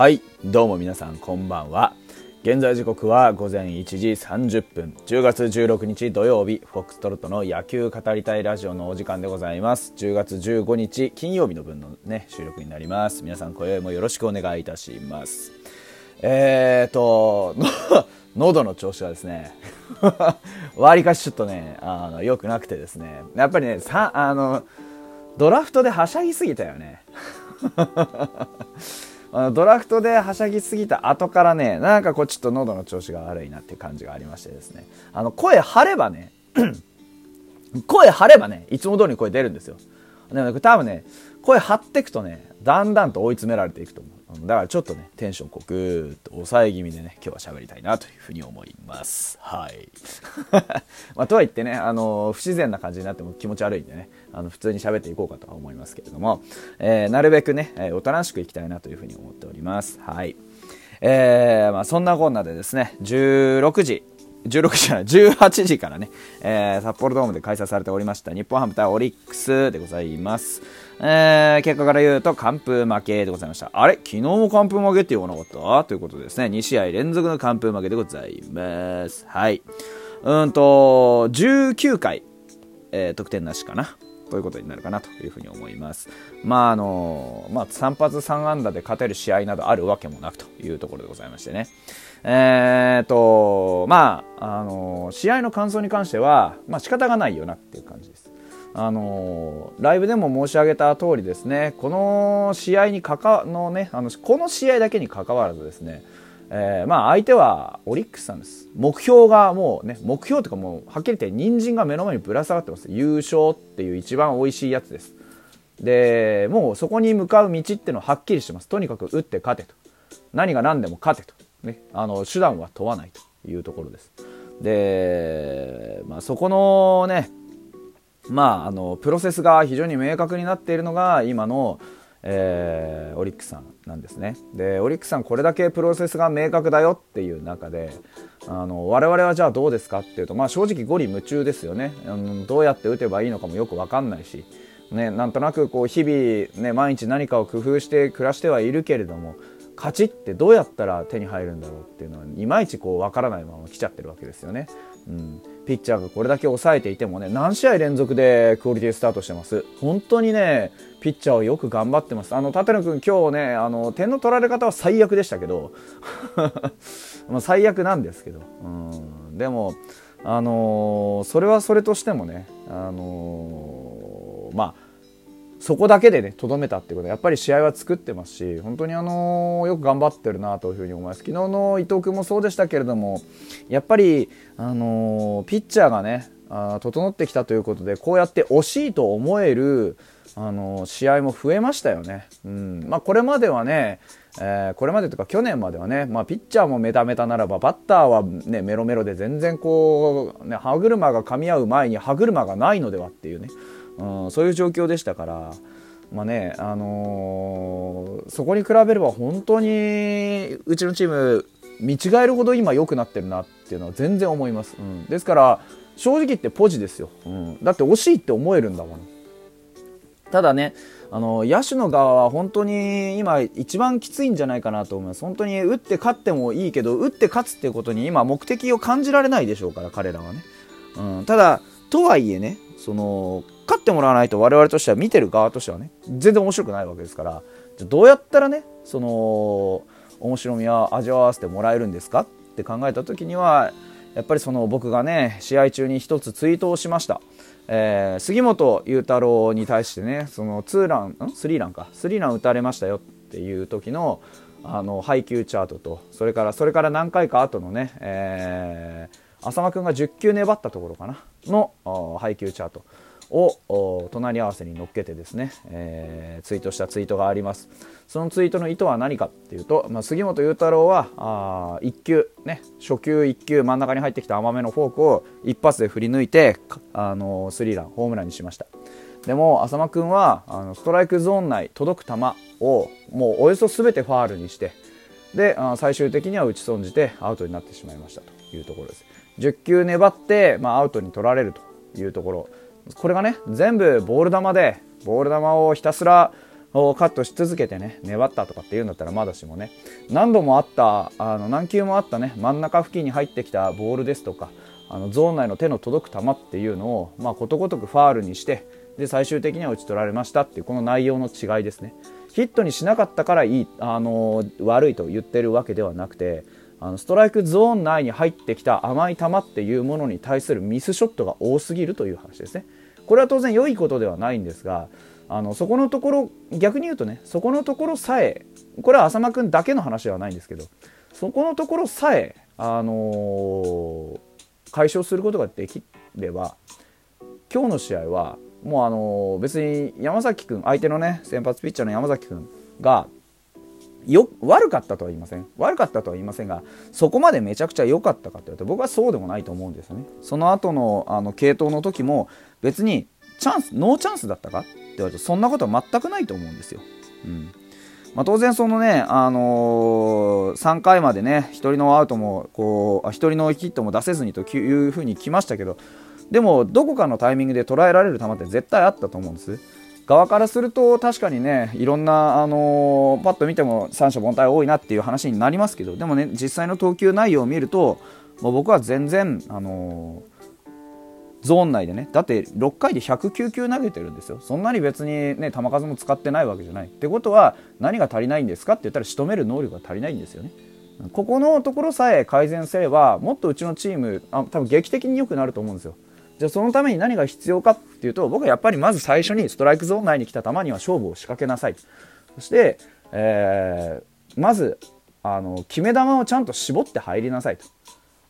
はいどうも皆さんこんばんは。現在時刻は午前1時30分。10月16日土曜日フォックストロットの野球語りたいラジオのお時間でございます。10月15日金曜日の分のね収録になります。皆さん今宵もよろしくお願いいたします。えーと 喉の調子はですね わりかしちょっとねあの良くなくてですね。やっぱりねさあのドラフトではしゃぎすぎたよね。ドラフトではしゃぎすぎた後からねなんかこうちょっと喉の調子が悪いなっていう感じがありましてですね。あの声張ればね 声張ればねいつも通りに声出るんですよ。でも多分ね声張っていくとねだんだんと追い詰められていくと思う。だからちょっとねテンションこくっと抑え気味でね今日は喋りたいなというふうに思います。はい。まあ、とはいってねあの不自然な感じになっても気持ち悪いんでねあの普通に喋っていこうかとは思いますけれども、えー、なるべくね、えー、おとなしくいきたいなというふうに思っております。はい。えーまあ、そんなこんなでですね16時16時じゃない18時からね、えー、札幌ドームで開催されておりました日本ハム対オリックスでございます。えー、結果から言うと完封負けでございました。あれ？昨日も完封負けって言わなかった？ということですね、2試合連続の完封負けでございます。はい。うんと、19回、えー、得点なしかな。ということになるかなというふうに思います。まああのまあ、3発3安打で勝てる試合などあるわけもなくというところでございましてね。えーと、まあ、あの試合の感想に関しては、まあ仕方がないよなっていう感じです。あのライブでも申し上げた通りですね、この試合にかかのね、あのこの試合だけにかかわらずですね、えー、まあ相手はオリックスさんです。目標がもうね、目標というかもうはっきり言って人参が目の前にぶら下がってます。優勝っていう一番美味しいやつです。で、もうそこに向かう道っていうのははっきりしてます。とにかく打って勝てと。何が何でも勝てと。ね、あの手段は問わないというところです。で、まあ、そこのね、まあ、あのプロセスが非常に明確になっているのが今の、えー、オリックスさんなんですねでオリックスさんこれだけプロセスが明確だよっていう中であの我々はじゃあどうですかっていうと、まあ、正直ゴリ夢中ですよね、うん、どうやって打てばいいのかもよく分かんないし、ね、なんとなくこう日々、ね、毎日何かを工夫して暮らしてはいるけれども勝ちってどうやったら手に入るんだろうっていうのはいまいちこう分からないまま来ちゃってるわけですよね。うん、ピッチャーがこれだけ抑えていてもね何試合連続でクオリティスタートしてます。本当にねピッチャーはよく頑張ってます。あの立野君今日ねあの点の取られ方は最悪でしたけど。ま最悪なんですけど、うん、でもあの、それはそれとしてもねあの、まあそこだけでね、とどめたってことは、やっぱり試合は作ってますし、本当にあのー、よく頑張ってるなというふうに思います。昨日の伊藤君もそうでしたけれども、やっぱり、あのー、ピッチャーがね、あ整ってきたということで、こうやって惜しいと思える、あのー、試合も増えましたよね。うんまあ、これまではね、えー、これまでとか去年まではね、まあ、ピッチャーもメタメタならばバッターは、ね、メロメロで全然こう、ね、歯車が噛み合う前に歯車がないのではっていうね、うん、そういう状況でしたから、まあねあのー、そこに比べれば本当にうちのチーム見違えるほど今良くなってるなっていうのは全然思います、うん、ですから正直言ってポジですよ、うん、だって惜しいって思えるんだもん。ただねあの野手の側は本当に今一番きついんじゃないかなと思います。本当に打って勝ってもいいけど打って勝つっていうことに今目的を感じられないでしょうから彼らはね、うん、ただとはいえねそのってもらわないと我々としては見てる側としてはね全然面白くないわけですからじゃどうやったらねその面白みは味わわせてもらえるんですか？って考えた時にはやっぱりその僕がね試合中に一つツイートをしました、えー、杉本裕太郎に対してねそのツーランん？スリーランか。スリーラン打たれましたよ。っていう時のあの配球チャートとそれからそれから何回か後のね、えー、浅間君が10球粘ったところかな。の配球チャート。を隣り合わせに乗っけてですね、えー、ツイートしたツイートがあります。そのツイートの意図は何かっていうと、まあ、杉本裕太郎は1球ね初球1球真ん中に入ってきた甘めのフォークを一発で振り抜いてあのスリーランホームランにしました。でも浅間君はあのストライクゾーン内届く球をもうおよそ全てファールにしてで最終的には打ち損じてアウトになってしまいましたというところです。10球粘って、まあ、アウトに取られるというところ。これがね全部ボール球でボール球をひたすらをカットし続けてね粘ったとかっていうんだったらまだしもね何度もあったあの何球もあったね真ん中付近に入ってきたボールですとかあのゾーン内の手の届く球っていうのを、まあ、ことごとくファールにしてで最終的には打ち取られましたっていうこの内容の違いですね。ヒットにしなかったからいいあの悪いと言ってるわけではなくてあのストライクゾーン内に入ってきた甘い球っていうものに対するミスショットが多すぎるという話ですね。これは当然良いことではないんですがあのそこのところ逆に言うとねそこのところさえこれは浅間君だけの話ではないんですけどそこのところさえ、あのー、解消することができれば今日の試合はもうあのー、別に山崎君相手のね先発ピッチャーの山崎君がよ悪かったとは言いません悪かったとは言いませんがそこまでめちゃくちゃ良かったかというと僕はそうでもないと思うんですよねその後のあの継投の時も別にチャンスノーチャンスだったかって言われるとそんなことは全くないと思うんですよ。うんまあ、当然そのね、あのー、3回までね1人のアウトもこう1人のヒットも出せずにというふうに来ましたけどでもどこかのタイミングで捉えられる球って絶対あったと思うんです。側からすると確かにねいろんな、あのー、パッと見ても三者凡退多いなっていう話になりますけどでもね実際の投球内容を見るともう僕は全然、あのーゾーン内でねだって6回で109球投げてるんですよ。そんなに別にね球数も使ってないわけじゃない。ってことは何が足りないんですかって言ったら仕留める能力が足りないんですよね。ここのところさえ改善すればもっとうちのチームあ多分劇的に良くなると思うんですよ。じゃあそのために何が必要かっていうと僕はやっぱりまず最初にストライクゾーン内に来た球には勝負を仕掛けなさいそして、えー、まずあの決め球をちゃんと絞って入りなさいと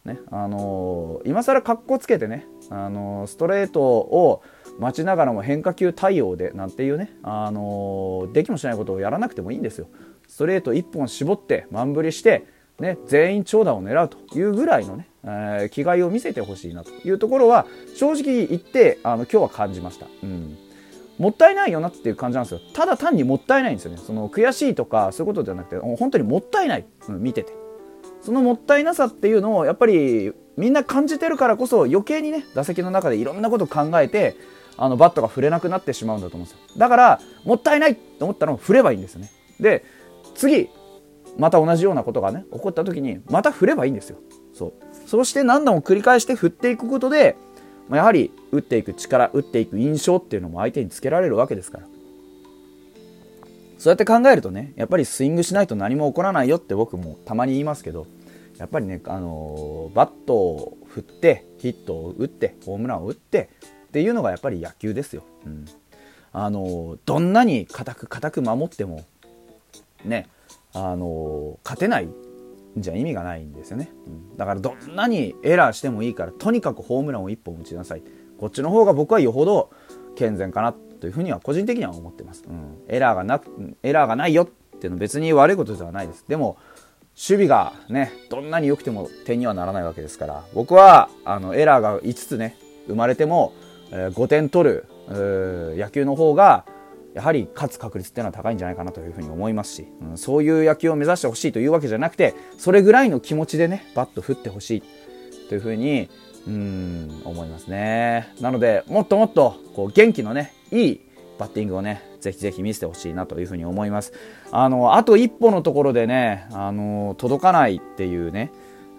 ねあのー、今更かっこつけてね、あのー、ストレートを待ちながらも変化球対応でなんていうね、あのー、できもしないことをやらなくてもいいんですよ。ストレート1本絞って満振りして、ね、全員長打を狙うというぐらいのね、えー、気概を見せてほしいなというところは正直言ってあの今日は感じました。うんもったいないよなっていう感じなんですよ。ただ単にもったいないんですよね。その悔しいとかそういうことじゃなくて、本当にもったいない。うん、見てて。そのもったいなさっていうのをやっぱりみんな感じてるからこそ余計にね打席の中でいろんなことを考えてあのバットが振れなくなってしまうんだと思うんですよだからもったいないと思ったら振ればいいんですよねで次また同じようなことがね起こった時にまた振ればいいんですよそう。そして何度も繰り返して振っていくことでやはり打っていく力打っていく印象っていうのも相手につけられるわけですから。そうやって考えるとねやっぱりスイングしないと何も起こらないよって僕もたまに言いますけどやっぱりね、あのー、バットを振ってヒットを打ってホームランを打ってっていうのがやっぱり野球ですよ。うん。あのー、どんなに固く固く守ってもねあのー、勝てないじゃ意味がないんですよね、うん、だからどんなにエラーしてもいいからとにかくホームランを1本打ちなさい。こっちの方が僕はよほど健全かなというふうには個人的には思ってます、うん、エラーがなくエラーがないよっていうの別に悪いことではないです。でも守備がねどんなに良くても点にはならないわけですから。僕はあのエラーが5つね生まれても、えー、5点取る野球の方がやはり勝つ確率っていうのは高いんじゃないかなというふうに思いますし、うん、そういう野球を目指してほしいというわけじゃなくてそれぐらいの気持ちでねバット振ってほしいというふうにうん思いますね。なのでもっともっとこう元気のねいいバッティングをねぜひぜひ見せてほしいなというふうに思います。あのあと一歩のところでねあの届かないっていうね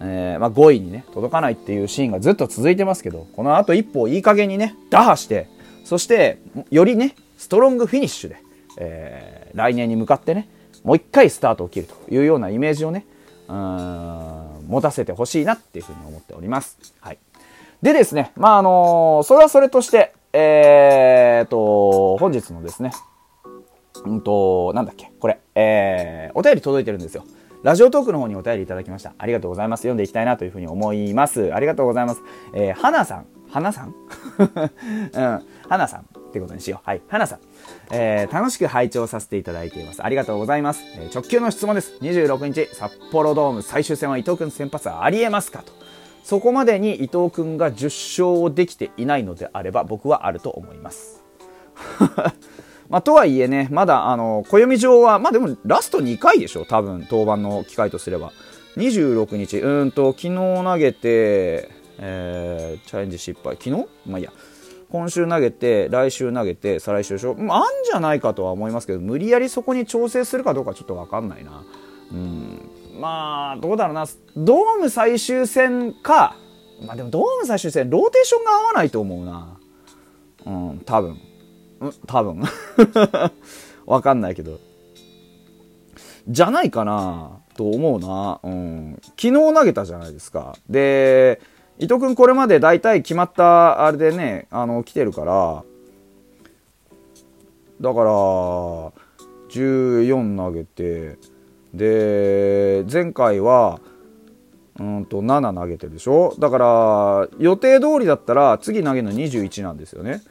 えー、まあ、5位にね届かないっていうシーンがずっと続いてますけどこのあと一歩をいい加減にね打破してそしてよりねストロングフィニッシュで、えー、来年に向かってねもう一回スタートを切るというようなイメージをねうん持たせてほしいなっていうふうに思っております。はいでですね、まあ、あの、それはそれとして、えーと、本日のですね、うんと、なんだっけ、これ、えー、お便り届いてるんですよ。ラジオトークの方にお便りいただきました。ありがとうございます。読んでいきたいなというふうに思います。ありがとうございます。えー、花さん。花さん？うん。花さんってことにしよう。はい。花さん。えー、楽しく拝聴させていただいています。ありがとうございます。えー、直球の質問です。26日、札幌ドーム最終戦は伊藤君先発はありえますかと。そこまでに伊藤君が10勝をできていないのであれば僕はあると思います。まあ、とはいえね、まだ、あの、暦上は、まあでも、ラスト2回でしょ多分、登板の機会とすれば。26日、うんと、昨日投げて、えー、チャレンジ失敗。昨日？まあいいや。今週投げて、来週投げて、再来週でしょ？まあ、あんじゃないかとは思いますけど、無理やりそこに調整するかどうかちょっとわかんないな。うん。まあ、どうだろうな。ドーム最終戦か、まあでもドーム最終戦、ローテーションが合わないと思うな。うん、多分。うん、多分。わかんないけど。じゃないかなと思うな。うん。昨日投げたじゃないですか。で、伊藤君これまで大体決まったあれでね、あの、来てるから、だから、14投げて、で、前回は、うんと7投げてるでしょ？だから予定通りだったら次投げるの21なんですよね。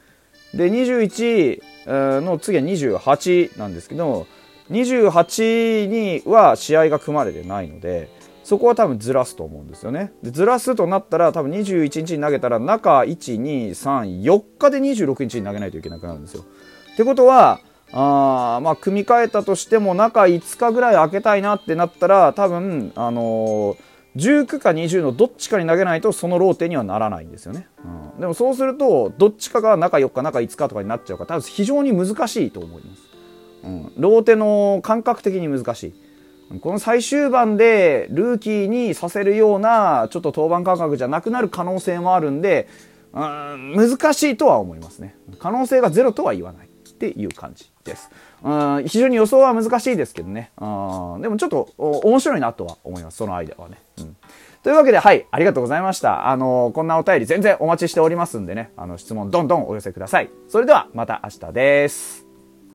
で21の次は28なんですけど28には試合が組まれてないのでそこは多分ずらすと思うんですよね。でずらすとなったら多分21日に投げたら中1234日で26日に投げないといけなくなるんですよ。ってことはあまあ組み替えたとしても中5日ぐらい空けたいなってなったら多分あのー19か20のどっちかに投げないとそのローテにはならないんですよね、うん、でもそうするとどっちかが中4日中5日とかになっちゃうから多分非常に難しいと思います、うん、ローテの感覚的に難しい。この最終盤でルーキーにさせるようなちょっと登板感覚じゃなくなる可能性もあるんで、うん、難しいとは思いますね可能性がゼロとは言わないっていう感じです。うん非常に予想は難しいですけどね。うんでもちょっと面白いなとは思います。そのアイデアはね。うん、というわけで、はい、ありがとうございました。あのこんなお便り全然お待ちしておりますんでね、あの、質問どんどんお寄せください。それでは、また明日です。